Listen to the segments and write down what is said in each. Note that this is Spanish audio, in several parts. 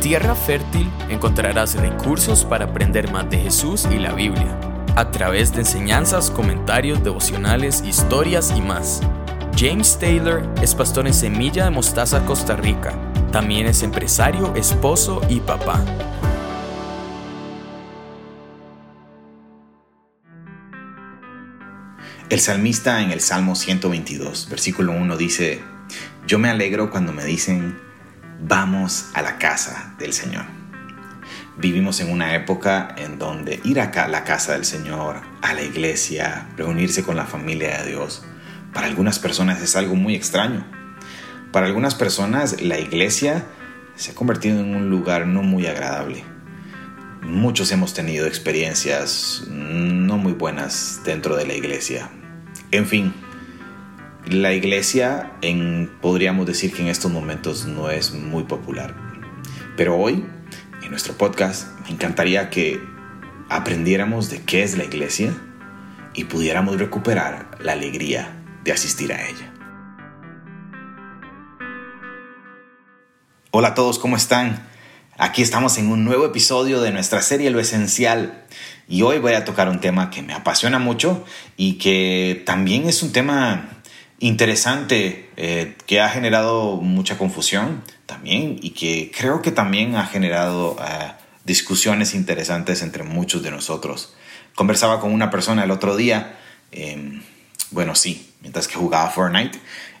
Tierra Fértil encontrarás recursos para aprender más de Jesús y la Biblia, a través de enseñanzas, comentarios, devocionales, historias y más. James Taylor es pastor en Semilla de Mostaza, Costa Rica. También es empresario, esposo y papá. El salmista en el Salmo 122, versículo 1 dice, Yo me alegro cuando me dicen, vamos a la casa del Señor. Vivimos en una época en donde ir a la casa del Señor, a la iglesia, reunirse con la familia de Dios, para algunas personas es algo muy extraño. Para algunas personas la iglesia se ha convertido en un lugar no muy agradable. Muchos hemos tenido experiencias no muy buenas dentro de la iglesia. En fin, la iglesia en, podríamos decir que en estos momentos no es muy popular. Pero hoy, en nuestro podcast, me encantaría que aprendiéramos de qué es la iglesia y pudiéramos recuperar la alegría de asistir a ella. Hola a todos, ¿cómo están? Aquí estamos en un nuevo episodio de nuestra serie Lo Esencial y hoy voy a tocar un tema que me apasiona mucho y que también es un tema interesante eh, que ha generado mucha confusión también y que creo que también ha generado eh, discusiones interesantes entre muchos de nosotros. Conversaba con una persona el otro día, em, bueno, sí, mientras que jugaba Fortnite,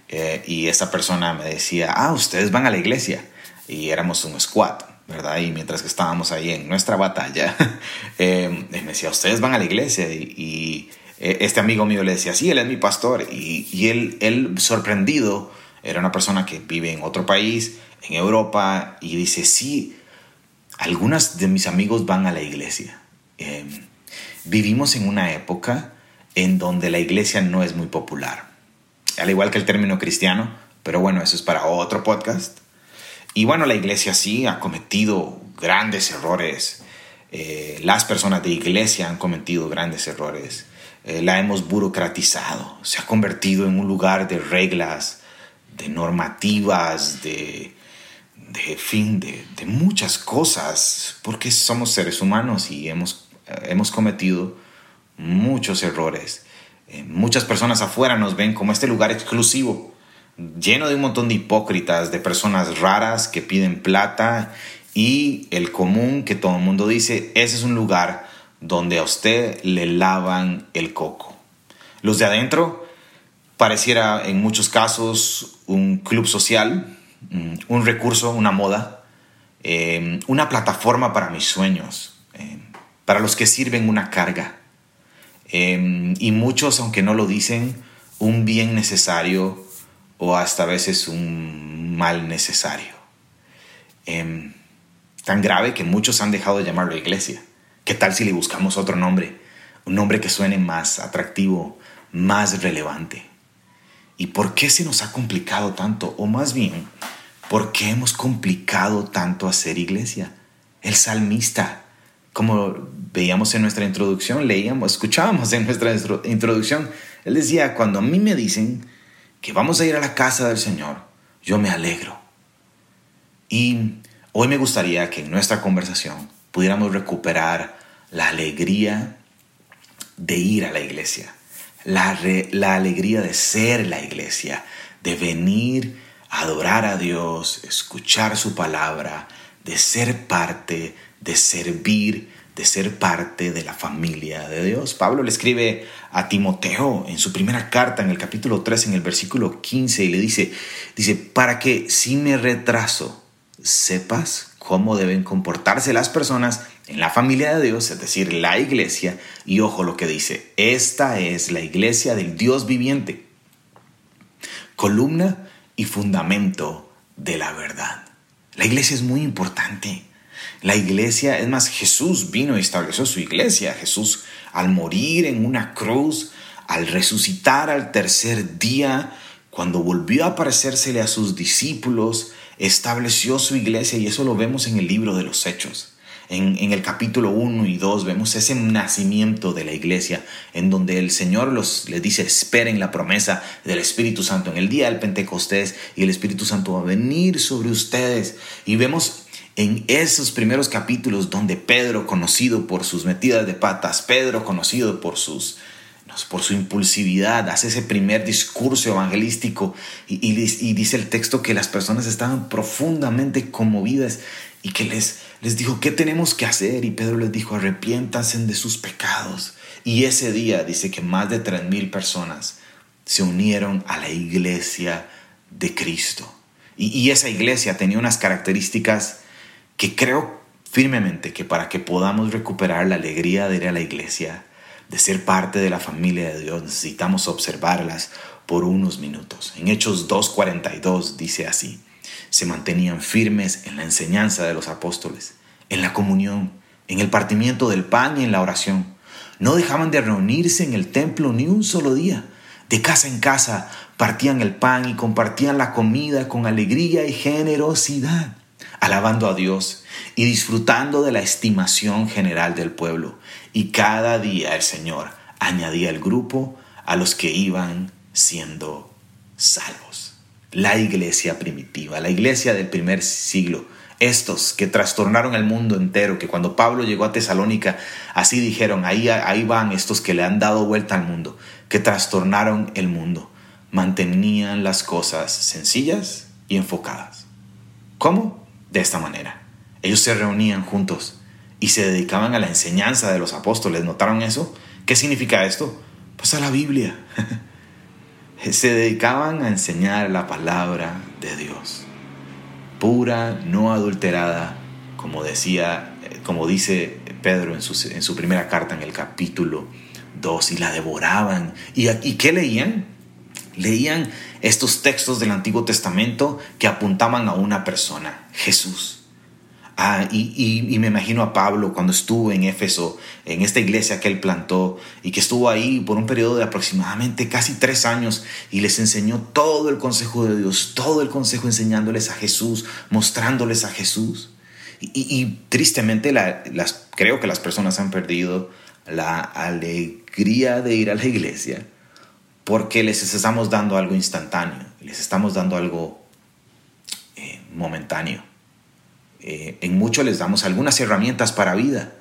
eh, y esa persona me decía, ah, ustedes van a la iglesia, y éramos un squad, ¿verdad? Y mientras que estábamos ahí en nuestra batalla, em, me decía, ustedes van a la iglesia, y eh, este amigo mío le decía, sí, él es mi pastor. Y, él, él, sorprendido, era una persona que vive en otro país, en Europa, y dice, sí, algunas de mis amigos van a la iglesia. Em, vivimos en una época en donde la iglesia no es muy popular. Al igual que el término cristiano, pero bueno, eso es para otro podcast. Y bueno, la iglesia sí ha cometido grandes errores. Eh, las personas de iglesia han cometido grandes errores. Eh, la hemos burocratizado, se ha convertido en un lugar de reglas, de normativas, de, de fin, de, de, muchas cosas, porque somos seres humanos y hemos, eh, hemos cometido muchos errores. Eh, muchas personas afuera nos ven como este lugar exclusivo, lleno de un montón de hipócritas, de personas raras que piden plata y el común que todo el mundo dice, ese es un lugar donde a usted le lavan el coco. Los de adentro pareciera en muchos casos un club social, mm, un recurso, una moda, eh, una plataforma para mis sueños, eh, para los que sirven una carga. Eh, y muchos, aunque no lo dicen, un bien necesario o hasta a veces un mal necesario. tan grave que muchos han dejado de llamarlo iglesia. ¿Qué tal si le buscamos otro nombre? Un nombre que suene más atractivo, más relevante. ¿Y por qué se nos ha complicado tanto? O más bien, ¿por qué hemos complicado tanto hacer iglesia? El salmista, como veíamos en nuestra introducción, leíamos, escuchábamos en nuestra introducción, él decía, cuando a mí me dicen que vamos a ir a la casa del Señor, yo me alegro. Y hoy me gustaría que en nuestra conversación pudiéramos recuperar la alegría de ir a la iglesia, la, la alegría de ser la iglesia, de venir a adorar a Dios, escuchar su palabra, de ser parte, de servir, de ser parte de la familia de Dios. Pablo le escribe a Timoteo en su primera carta, en el capítulo 3, en el versículo 15, y le dice, dice, para que si me retraso, sepas cómo deben comportarse las personas en la familia de Dios, es decir, la iglesia. Y ojo lo que dice, esta es la iglesia del Dios viviente, columna y fundamento de la verdad. La iglesia es muy importante. La iglesia, es más, Jesús vino y estableció su iglesia. Jesús al morir en una cruz, al resucitar al tercer día, cuando volvió a aparecérsele a sus discípulos, estableció su iglesia y eso lo vemos en el libro de los Hechos. En, el capítulo 1 y 2 vemos ese nacimiento de la iglesia en donde el Señor los, les dice esperen la promesa del Espíritu Santo en el día del Pentecostés y el Espíritu Santo va a venir sobre ustedes y vemos en esos primeros capítulos donde Pedro, conocido por sus metidas de patas, Pedro, conocido por sus por su impulsividad, hace ese primer discurso evangelístico y, y, dice el texto que las personas estaban profundamente conmovidas y que les, les dijo, ¿qué tenemos que hacer? Y Pedro les dijo, arrepiéntanse de sus pecados. Y ese día dice que más de tres mil personas se unieron a la iglesia de Cristo. Y, esa iglesia tenía unas características que creo firmemente que para que podamos recuperar la alegría de ir a la iglesia, de ser parte de la familia de Dios, necesitamos observarlas por unos minutos. En Hechos 2.42 dice así, se mantenían firmes en la enseñanza de los apóstoles, en la comunión, en el partimiento del pan y en la oración. No dejaban de reunirse en el templo ni un solo día de casa en casa partían el pan y compartían la comida con alegría y generosidad, alabando a Dios y disfrutando de la estimación general del pueblo. Y cada día el Señor añadía el grupo a los que iban siendo salvos. La iglesia primitiva, la iglesia del primer siglo, estos que trastornaron el mundo entero, que cuando Pablo llegó a Tesalónica, así dijeron, ahí, ahí van estos que le han dado vuelta al mundo, que trastornaron el mundo, mantenían las cosas sencillas y enfocadas. ¿Cómo? De esta manera. Ellos se reunían juntos y se dedicaban a la enseñanza de los apóstoles. ¿Notaron eso? ¿Qué significa esto? Pues a la Biblia. se dedicaban a enseñar la palabra de Dios pura, no adulterada, como decía, como dice Pedro en su, en su primera carta en el capítulo 2, y la devoraban. ¿Y, ¿Y qué leían? Leían estos textos del Antiguo Testamento que apuntaban a una persona, Jesús. Ah, y, me imagino a Pablo cuando estuvo en Éfeso, en esta iglesia que él plantó y que estuvo ahí por un periodo de aproximadamente casi tres años y les enseñó todo el consejo de Dios, todo el consejo enseñándoles a Jesús, mostrándoles a Jesús. Y, tristemente las, creo que las personas han perdido la alegría de ir a la iglesia porque les estamos dando algo instantáneo, les estamos dando algo eh, momentáneo. Eh, en muchos les damos algunas herramientas para vida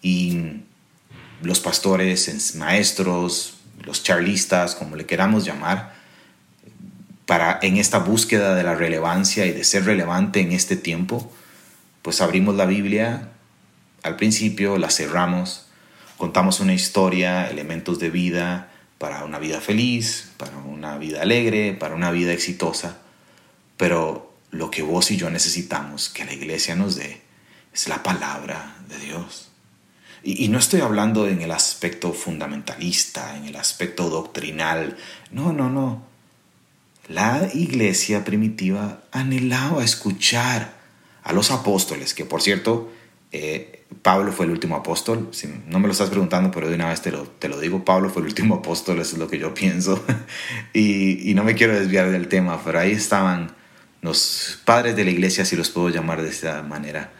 y los pastores, maestros, los charlistas, como le queramos llamar, para en esta búsqueda de la relevancia y de ser relevante en este tiempo, pues abrimos la Biblia al principio, la cerramos, contamos una historia, elementos de vida para una vida feliz, para una vida alegre, para una vida exitosa, pero lo que vos y yo necesitamos que la iglesia nos dé es la palabra de Dios. Y, no estoy hablando en el aspecto fundamentalista, en el aspecto doctrinal. No, no, no. La iglesia primitiva anhelaba escuchar a los apóstoles, que por cierto, eh, Pablo fue el último apóstol. no me lo estás preguntando, pero de una vez te lo, te lo digo. Pablo fue el último apóstol, eso es lo que yo pienso. y, y no me quiero desviar del tema, pero ahí estaban los padres de la iglesia, si los puedo llamar de esta manera,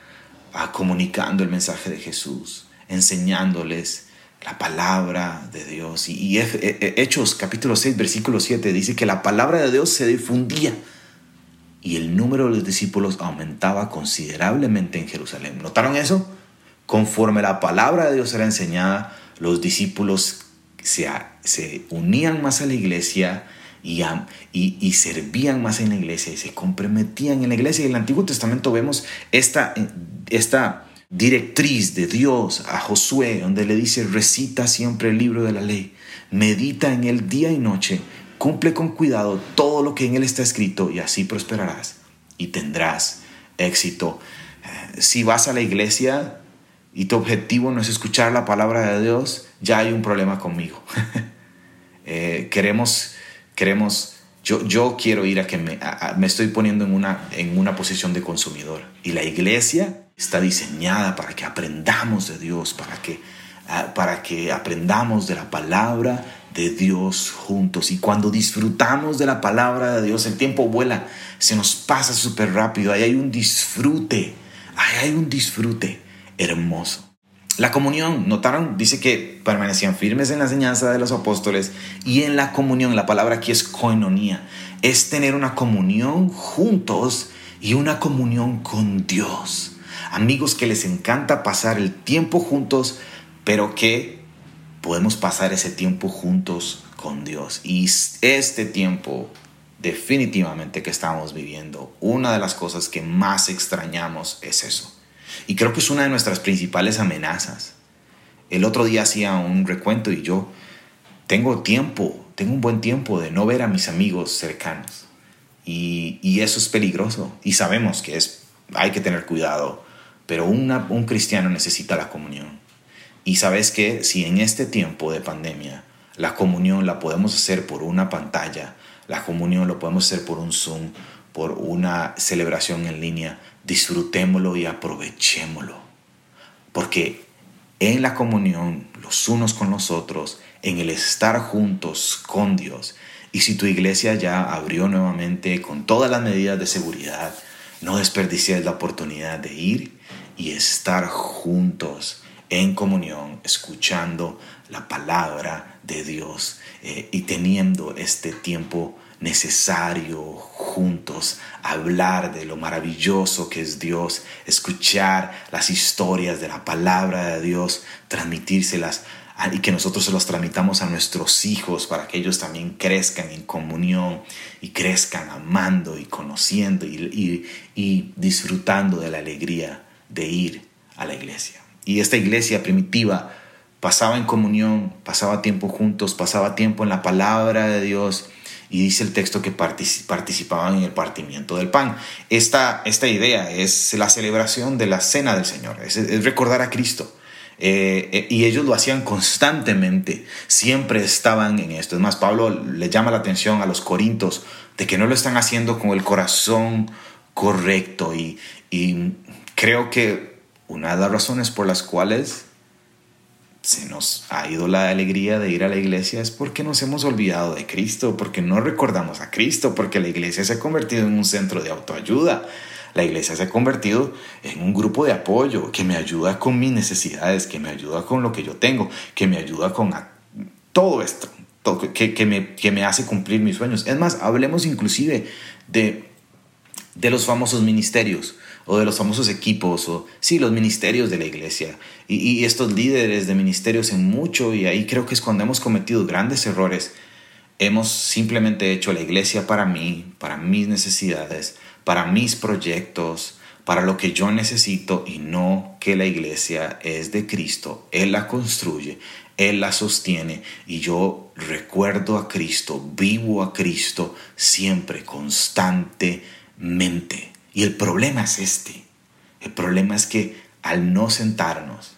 a comunicando el mensaje de Jesús, enseñándoles la palabra de Dios. Y, e, e, Hechos capítulo 6, versículo 7 dice que la palabra de Dios se difundía y el número de los discípulos aumentaba considerablemente en Jerusalén. ¿Notaron eso? Conforme la palabra de Dios era enseñada, los discípulos se, se unían más a la iglesia, y, y, servían más en la iglesia y se comprometían en la iglesia. Y en el Antiguo Testamento vemos esta, esta directriz de Dios a Josué, donde le dice, recita siempre el libro de la ley, medita en él día y noche, cumple con cuidado todo lo que en él está escrito y así prosperarás y tendrás éxito. Eh, si vas a la iglesia y tu objetivo no es escuchar la palabra de Dios, ya hay un problema conmigo. Eh, queremos Queremos, yo, yo quiero ir a que me, me estoy poniendo en una, en una posición de consumidor. Y la iglesia está diseñada para que aprendamos de Dios, para que, para que aprendamos de la palabra de Dios juntos. Y cuando disfrutamos de la palabra de Dios, el tiempo vuela, se nos pasa súper rápido. Ahí hay un disfrute, ahí hay un disfrute hermoso. La comunión, notaron, dice que permanecían firmes en la enseñanza de los apóstoles y en la comunión, la palabra aquí es koinonia, es tener una comunión juntos y una comunión con Dios. Amigos que les encanta pasar el tiempo juntos, pero que podemos pasar ese tiempo juntos con Dios. Y este tiempo definitivamente que estamos viviendo, una de las cosas que más extrañamos es eso. Y creo que es una de nuestras principales amenazas. El otro día hacía un recuento y yo tengo tiempo, tengo un buen tiempo de no ver a mis amigos cercanos. Y, eso es peligroso. Y sabemos que es, hay que tener cuidado. Pero un cristiano necesita la comunión. Y sabes que si en este tiempo de pandemia la comunión la podemos hacer por una pantalla, la comunión lo podemos hacer por un Zoom, por una celebración en línea, disfrutémoslo y aprovechémoslo. Porque en la comunión, los unos con los otros, en el estar juntos con Dios, y si tu iglesia ya abrió nuevamente con todas las medidas de seguridad, no desperdicies la oportunidad de ir y estar juntos en comunión, escuchando la palabra de Dios eh, y teniendo este tiempo necesario juntos, hablar de lo maravilloso que es Dios, escuchar las historias de la palabra de Dios, transmitírselas y que nosotros se los tramitamos a nuestros hijos para que ellos también crezcan en comunión y crezcan amando y conociendo y, y disfrutando de la alegría de ir a la iglesia. Y esta iglesia primitiva pasaba en comunión, pasaba tiempo juntos, pasaba tiempo en la palabra de Dios y dice el texto que participaban en el partimiento del pan. Esta, esta idea es la celebración de la cena del Señor, es, recordar a Cristo. Eh, eh, y ellos lo hacían constantemente, siempre estaban en esto. Es más, Pablo le llama la atención a los corintos de que no lo están haciendo con el corazón correcto y, y creo que una de las razones por las cuales se nos ha ido la alegría de ir a la iglesia es porque nos hemos olvidado de Cristo, porque no recordamos a Cristo, porque la iglesia se ha convertido en un centro de autoayuda. La iglesia se ha convertido en un grupo de apoyo que me ayuda con mis necesidades, que me ayuda con lo que yo tengo, que me ayuda con todo esto, que, me, que me hace cumplir mis sueños. Es más, hablemos inclusive de, de los famosos ministerios o de los famosos equipos, o sí, los ministerios de la iglesia, y, estos líderes de ministerios en mucho, y ahí creo que es cuando hemos cometido grandes errores, hemos simplemente hecho la iglesia para mí, para mis necesidades, para mis proyectos, para lo que yo necesito y no que la iglesia es de Cristo. Él la construye, Él la sostiene y yo recuerdo a Cristo, vivo a Cristo siempre, constantemente. Y el problema es este. El problema es que al no sentarnos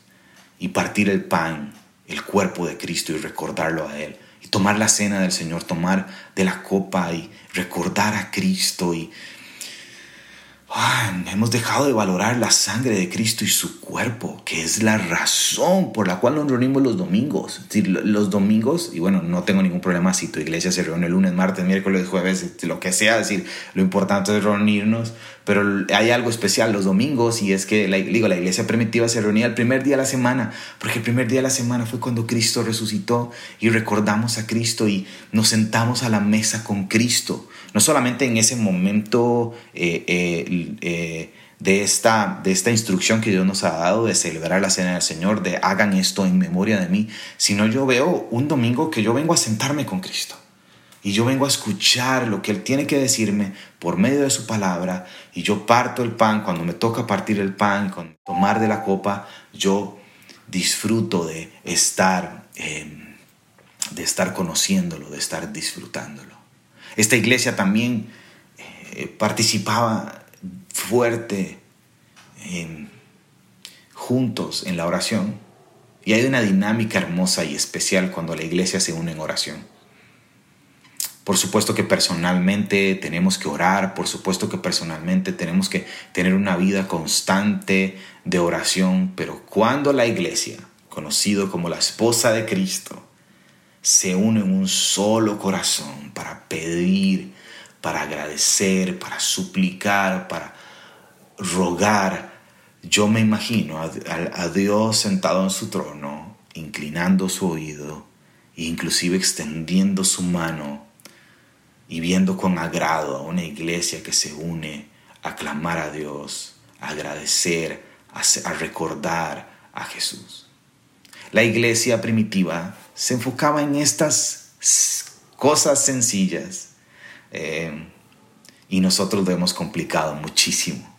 y partir el pan, el cuerpo de Cristo y recordarlo a Él, y tomar la cena del Señor, tomar de la copa y recordar a Cristo y hemos dejado de valorar la sangre de Cristo y su cuerpo, que es la razón por la cual nos reunimos los domingos. Los domingos, y bueno, no tengo ningún problema si tu iglesia se reúne el lunes, martes, miércoles, jueves, lo que sea, decir, lo importante es reunirnos, pero hay algo especial los domingos y es que la, digo, la iglesia primitiva se reunía el primer día de la semana, porque el primer día de la semana fue cuando Cristo resucitó y recordamos a Cristo y nos sentamos a la mesa con Cristo no solamente en ese momento eh, eh, eh, de, esta, de esta instrucción que Dios nos ha dado de celebrar la cena del Señor, de hagan esto en memoria de mí, sino yo veo un domingo que yo vengo a sentarme con Cristo. Y yo vengo a escuchar lo que Él tiene que decirme por medio de su palabra. Y yo parto el pan, cuando me toca partir el pan, con tomar de la copa, yo disfruto de estar, de estar conociéndolo, de estar disfrutándolo. Esta iglesia también eh, participaba fuerte juntos en la oración. Y hay una dinámica hermosa y especial cuando la iglesia se une en oración. Por supuesto que personalmente tenemos que orar, por supuesto que personalmente tenemos que tener una vida constante de oración, pero cuando la iglesia, conocido como la esposa de Cristo, se une en un solo corazón para pedir, para agradecer, para suplicar, para rogar. Yo me imagino a, Dios sentado en su trono, inclinando su oído, e inclusive extendiendo su mano y viendo con agrado a una iglesia que se une a clamar a Dios, a agradecer, a, recordar a Jesús. La iglesia primitiva se enfocaba en estas cosas sencillas eh, y nosotros lo hemos complicado muchísimo.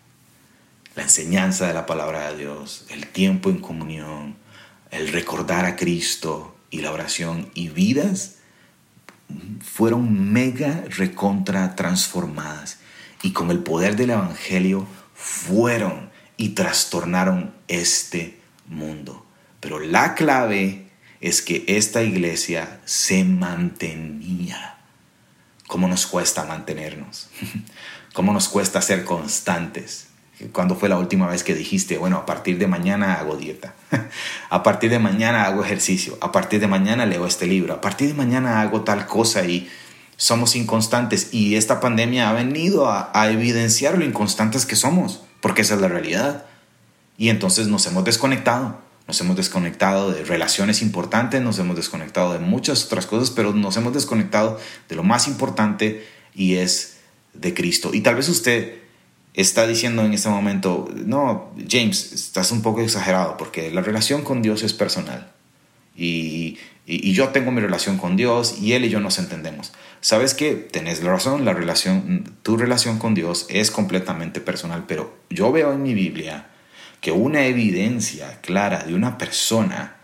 La enseñanza de la palabra de Dios, el tiempo en comunión, el recordar a Cristo y la oración y vidas fueron mega recontra transformadas y con el poder del Evangelio fueron y trastornaron este mundo. Pero la clave es que esta iglesia se mantenía. ¿Cómo nos cuesta mantenernos? ¿Cómo nos cuesta ser constantes? ¿Cuándo fue la última vez que dijiste, bueno, a partir de mañana hago dieta? a partir de mañana hago ejercicio. A partir de mañana leo este libro. A partir de mañana hago tal cosa y somos inconstantes. Y esta pandemia ha venido a, a evidenciar lo inconstantes que somos, porque esa es la realidad. Y entonces nos hemos desconectado. Nos hemos desconectado de relaciones importantes, nos hemos desconectado de muchas otras cosas, pero nos hemos desconectado de lo más importante y es de Cristo. Y tal vez usted está diciendo en este momento, no, James, estás un poco exagerado porque la relación con Dios es personal. Y, yo tengo mi relación con Dios y Él y yo nos entendemos. ¿Sabes qué? Tenés la razón, la relación, tu relación con Dios es completamente personal, pero yo veo en mi Biblia que una evidencia clara de una persona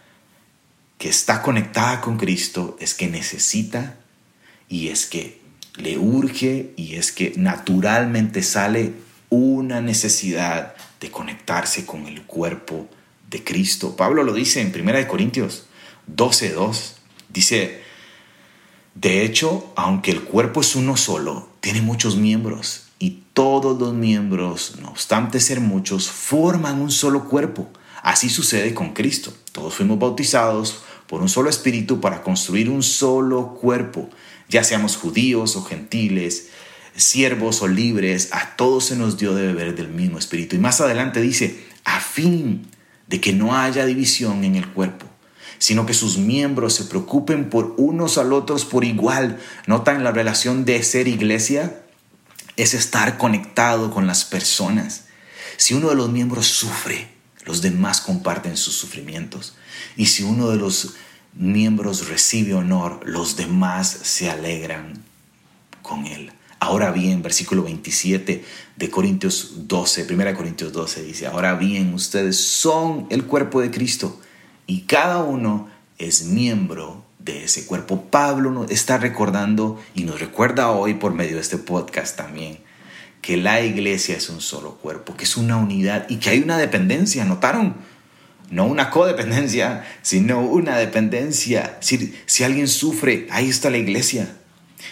que está conectada con Cristo es que necesita y es que le urge y es que naturalmente sale una necesidad de conectarse con el cuerpo de Cristo. Pablo lo dice en 1 Corintios 12.2. Dice, de hecho, aunque el cuerpo es uno solo, tiene muchos miembros y todos los miembros, no obstante ser muchos, forman un solo cuerpo. Así sucede con Cristo. Todos fuimos bautizados por un solo espíritu para construir un solo cuerpo, ya seamos judíos o gentiles, siervos o libres, a todos se nos dio de beber del mismo espíritu. Y más adelante dice, a fin de que no haya división en el cuerpo, sino que sus miembros se preocupen por unos al otros por igual. ¿Notan la relación de ser iglesia? Es estar conectado con las personas. Si uno de los miembros sufre, los demás comparten sus sufrimientos. Y si uno de los miembros recibe honor, los demás se alegran con él. Ahora bien, versículo 27 de Corintios 12, 1 Corintios 12 dice, ahora bien, ustedes son el cuerpo de Cristo y cada uno es miembro de ese cuerpo. Pablo nos está recordando y nos recuerda hoy por medio de este podcast también que la iglesia es un solo cuerpo, que es una unidad y que hay una dependencia, ¿notaron? No una codependencia, sino una dependencia. Si, si alguien sufre, ahí está la iglesia.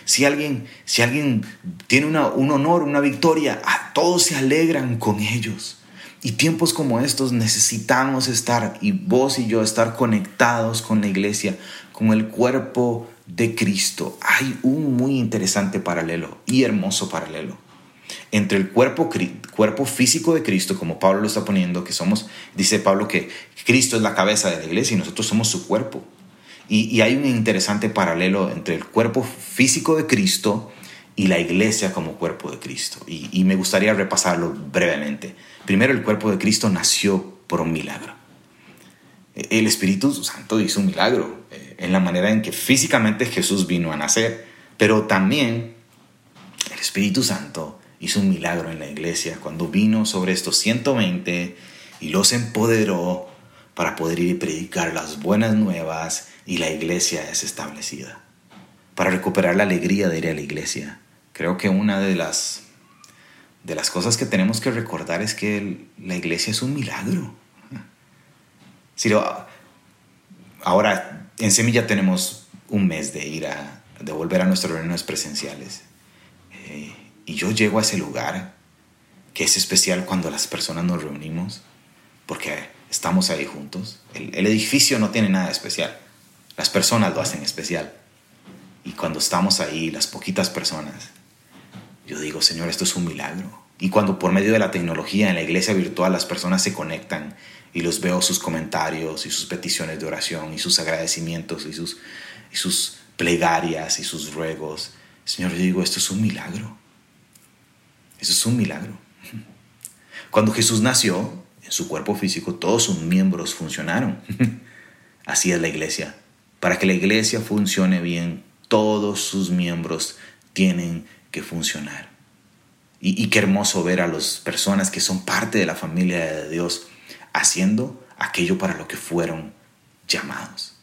Si alguien, si alguien tiene un honor, una victoria, todos se alegran con ellos. Y tiempos como estos necesitamos estar, y vos y yo, estar conectados con la iglesia, con el cuerpo de Cristo. Hay un muy interesante paralelo y hermoso paralelo entre el cuerpo, cuerpo físico de Cristo, como Pablo lo está poniendo, que somos, dice Pablo que Cristo es la cabeza de la iglesia y nosotros somos su cuerpo. Y, hay un interesante paralelo entre el cuerpo físico de Cristo y la iglesia como cuerpo de Cristo. Y, me gustaría repasarlo brevemente. Primero, el cuerpo de Cristo nació por un milagro. El Espíritu Santo hizo un milagro eh, en la manera en que físicamente Jesús vino a nacer, pero también el Espíritu Santo hizo un milagro en la iglesia cuando vino sobre estos 120 y los empoderó para poder ir y predicar las buenas nuevas y la iglesia es establecida. Para recuperar la alegría de ir a la iglesia. Creo que una de las, de las cosas que tenemos que recordar es que la iglesia es un milagro. Si ahora, en Semilla tenemos un mes de ir a, de volver a nuestras reuniones presenciales. Eh, y yo llego a ese lugar que es especial cuando las personas nos reunimos, porque estamos ahí juntos. El edificio no tiene nada especial las personas lo hacen especial. Y cuando estamos ahí, las poquitas personas, yo digo, Señor, esto es un milagro. Y cuando por medio de la tecnología en la iglesia virtual las personas se conectan y los veo sus comentarios y sus peticiones de oración y sus agradecimientos y sus, y sus plegarias y sus ruegos, Señor, yo digo, esto es un milagro. Eso es un milagro. Cuando Jesús nació, en su cuerpo físico, todos sus miembros funcionaron. Así es la iglesia. Para que la iglesia funcione bien, todos sus miembros tienen que funcionar. Y, y, qué hermoso ver a las personas que son parte de la familia de Dios haciendo aquello para lo que fueron llamados.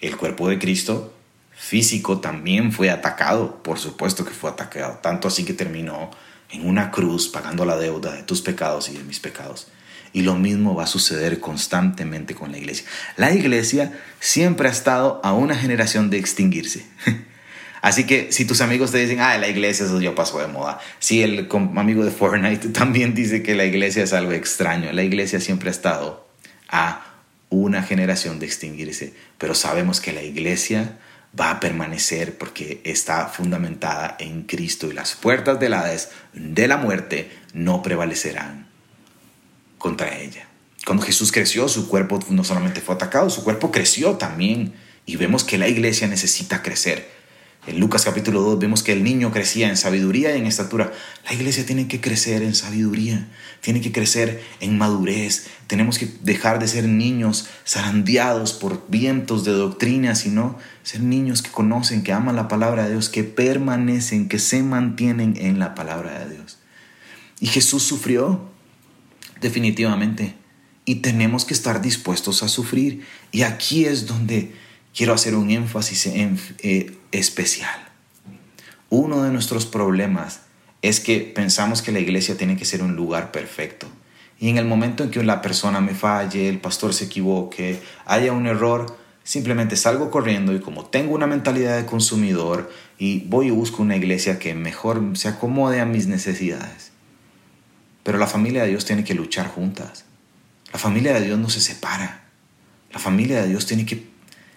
El cuerpo de Cristo físico también fue atacado, por supuesto que fue atacado, tanto así que terminó en una cruz pagando la deuda de tus pecados y de mis pecados. Y lo mismo va a suceder constantemente con la iglesia. La iglesia siempre ha estado a una generación de extinguirse. Así que si tus amigos te dicen, ah, la iglesia eso ya pasó de moda. Si el amigo de Fortnite también dice que la iglesia es algo extraño. La iglesia siempre ha estado a una generación de extinguirse. Pero sabemos que la iglesia va a permanecer porque está fundamentada en Cristo y las puertas del Hades, de la muerte, no prevalecerán contra ella. Cuando Jesús creció, su cuerpo no solamente fue atacado, su cuerpo creció también. Y vemos que la iglesia necesita crecer. En Lucas capítulo 2 vemos que el niño crecía en sabiduría y en estatura. La iglesia tiene que crecer en sabiduría, tiene que crecer en madurez. Tenemos que dejar de ser niños zarandeados por vientos de doctrina, sino ser niños que conocen, que aman la palabra de Dios, que permanecen, que se mantienen en la palabra de Dios. Y Jesús sufrió, definitivamente, y tenemos que estar dispuestos a sufrir. Y aquí es donde quiero hacer un énfasis eh, especial. Uno de nuestros problemas es que pensamos que la iglesia tiene que ser un lugar perfecto. Y en el momento en que la persona me falle, el pastor se equivoque, haya un error, simplemente salgo corriendo y como tengo una mentalidad de consumidor y voy y busco una iglesia que mejor se acomode a mis necesidades. Pero la familia de Dios tiene que luchar juntas. La familia de Dios no se separa. La familia de Dios tiene que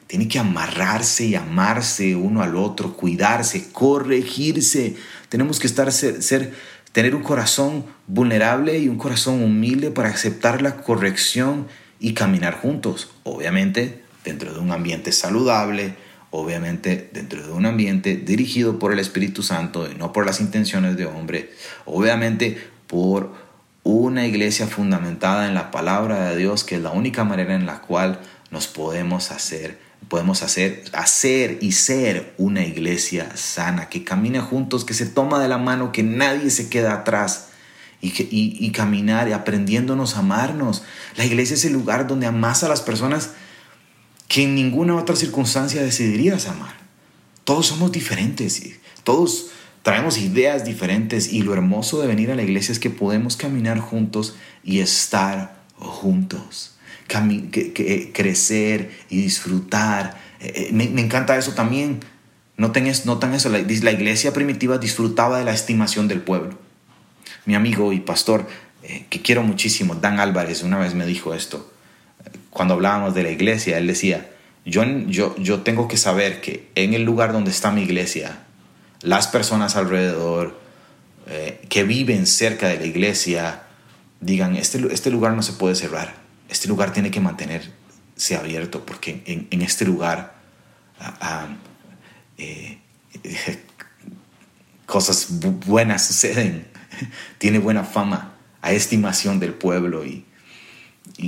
tiene que amarrarse y amarse uno al otro, cuidarse, corregirse. Tenemos que estar, ser, tener un corazón vulnerable y un corazón humilde para aceptar la corrección y caminar juntos. Obviamente dentro de un ambiente saludable, obviamente dentro de un ambiente dirigido por el Espíritu Santo y no por las intenciones de hombre, obviamente por una iglesia fundamentada en la palabra de Dios, que es la única manera en la cual nos podemos hacer podemos hacer, hacer y ser una iglesia sana, que camine juntos, que se toma de la mano, que nadie se queda atrás y, y, caminar y aprendiéndonos a amarnos. La iglesia es el lugar donde amas a las personas que en ninguna otra circunstancia decidirías amar. Todos somos diferentes, y todos traemos ideas diferentes y lo hermoso de venir a la iglesia es que podemos caminar juntos y estar juntos que, crecer y disfrutar. Eh, eh, me, encanta eso también. Noten, notan eso, la, iglesia primitiva disfrutaba de la estimación del pueblo. Mi amigo y pastor, eh, que quiero muchísimo, Dan Álvarez, una vez me dijo esto. Cuando hablábamos de la iglesia, él decía, yo, yo, yo tengo que saber que en el lugar donde está mi iglesia, las personas alrededor que viven cerca de la iglesia digan, este, este lugar no se puede cerrar. Este lugar tiene que mantenerse abierto porque en, este lugar ah, ah, eh, cosas buenas suceden, tiene buena fama, hay estimación del pueblo y,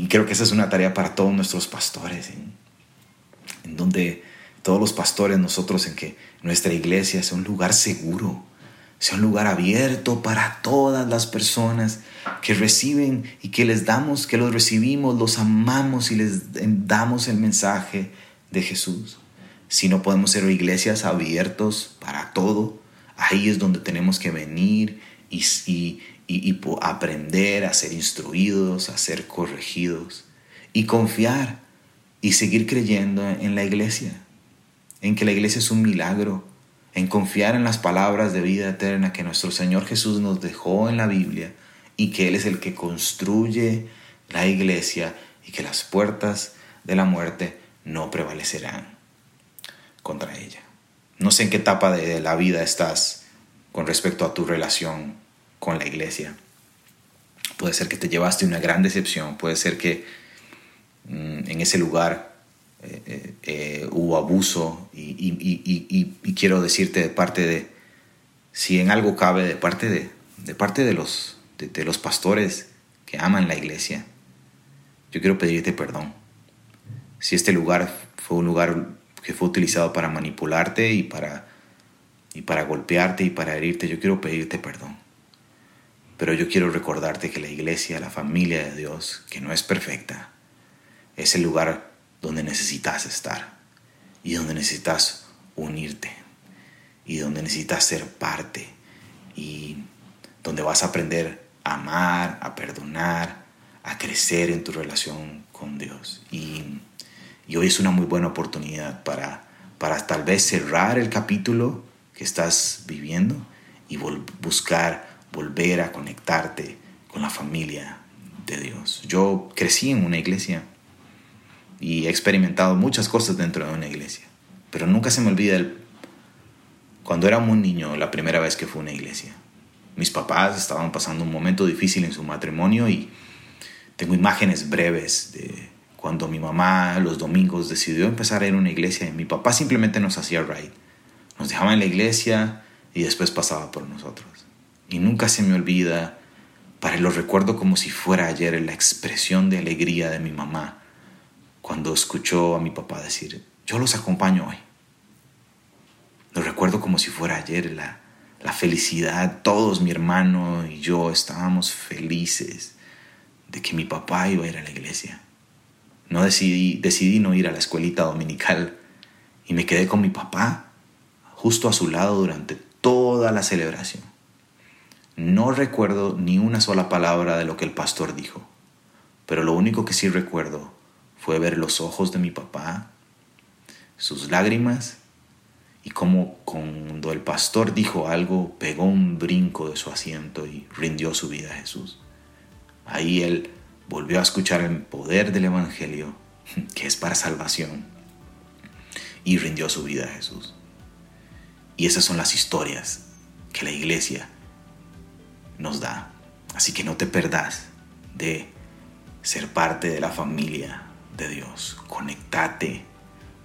creo que esa es una tarea para todos nuestros pastores, en donde todos los pastores, nosotros, en que nuestra iglesia sea un lugar seguro, sea un lugar abierto para todas las personas que reciben y que les damos, que los recibimos, los amamos y les damos el mensaje de Jesús. Si no podemos ser iglesias abiertos para todo, ahí es donde tenemos que venir y, y, y aprender a ser instruidos, a ser corregidos y confiar y seguir creyendo en la iglesia, en que la iglesia es un milagro, en confiar en las palabras de vida eterna que nuestro Señor Jesús nos dejó en la Biblia y que Él es el que construye la iglesia y que las puertas de la muerte no prevalecerán contra ella. No sé en qué etapa de la vida estás con respecto a tu relación con la iglesia. Puede ser que te llevaste una gran decepción, puede ser que mm, en ese lugar eh, eh, hubo abuso y, quiero decirte de parte de, si en algo cabe, de parte de, de parte de los, de, los pastores que aman la iglesia, yo quiero pedirte perdón. Si este lugar fue un lugar que fue utilizado para manipularte y para, y para golpearte y para herirte, yo quiero pedirte perdón. Pero yo quiero recordarte que la iglesia, la familia de Dios, que no es perfecta, es el lugar donde necesitas estar y donde necesitas unirte y donde necesitas ser parte y donde vas a aprender a amar, a perdonar, a crecer en tu relación con Dios. Y, hoy es una muy buena oportunidad para, para tal vez cerrar el capítulo que estás viviendo y buscar volver a conectarte con la familia de Dios. Yo crecí en una iglesia y he experimentado muchas cosas dentro de una iglesia, pero nunca se me olvida el, cuando era un niño la primera vez que fue a una iglesia. Mis papás estaban pasando un momento difícil en su matrimonio y tengo imágenes breves de cuando mi mamá los domingos decidió empezar a ir a una iglesia y mi papá simplemente nos hacía ride. Nos dejaba en la iglesia y después pasaba por nosotros. Y nunca se me olvida, para lo recuerdo como si fuera ayer, la expresión de alegría de mi mamá cuando escuchó a mi papá decir, yo los acompaño hoy. Lo recuerdo como si fuera ayer la, la felicidad, todos mi hermano y yo estábamos felices de que mi papá iba a ir a la iglesia. No decidí, decidí no ir a la escuelita dominical y me quedé con mi papá justo a su lado durante toda la celebración. No recuerdo ni una sola palabra de lo que el pastor dijo, pero lo único que sí recuerdo fue ver los ojos de mi papá, sus lágrimas y como cuando el pastor dijo algo, pegó un brinco de su asiento y rindió su vida a Jesús. Ahí él volvió a escuchar el poder del Evangelio, que es para salvación, y rindió su vida a Jesús. Y esas son las historias que la iglesia nos da. Así que no te perdas de ser parte de la familia de Dios. Conectate,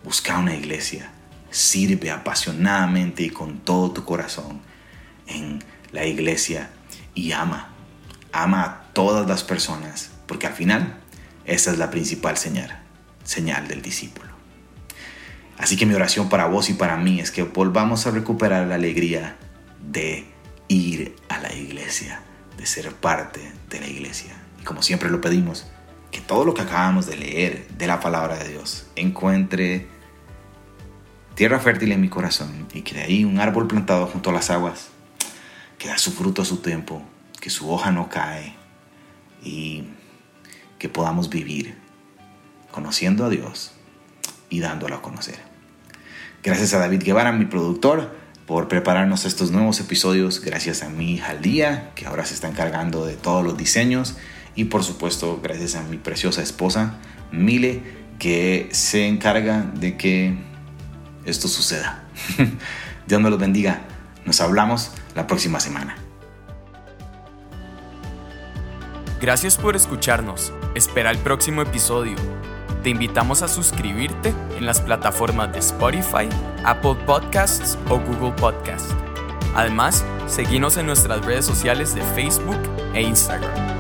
busca una iglesia sirve apasionadamente y con todo tu corazón en la iglesia y ama. Ama a todas las personas, porque al final esa es la principal señal, señal del discípulo. Así que mi oración para vos y para mí es que volvamos a recuperar la alegría de ir a la iglesia, de ser parte de la iglesia. Y como siempre lo pedimos, que todo lo que acabamos de leer de la palabra de Dios encuentre tierra fértil en mi corazón y que de ahí un árbol plantado junto a las aguas, que da su fruto a su tiempo, que su hoja no cae y que podamos vivir conociendo a Dios y dándolo a conocer. Gracias a David Guevara, mi productor, por prepararnos estos nuevos episodios. Gracias a mi hija Lía, que ahora se está encargando de todos los diseños. Y por supuesto, gracias a mi preciosa esposa, Mile, que se encarga de que esto suceda. Dios me los bendiga. Nos hablamos la próxima semana. Gracias por escucharnos. Espera el próximo episodio. Te invitamos a suscribirte en las plataformas de Spotify, Apple Podcasts o Google Podcasts. Además, seguimos en nuestras redes sociales de Facebook e Instagram.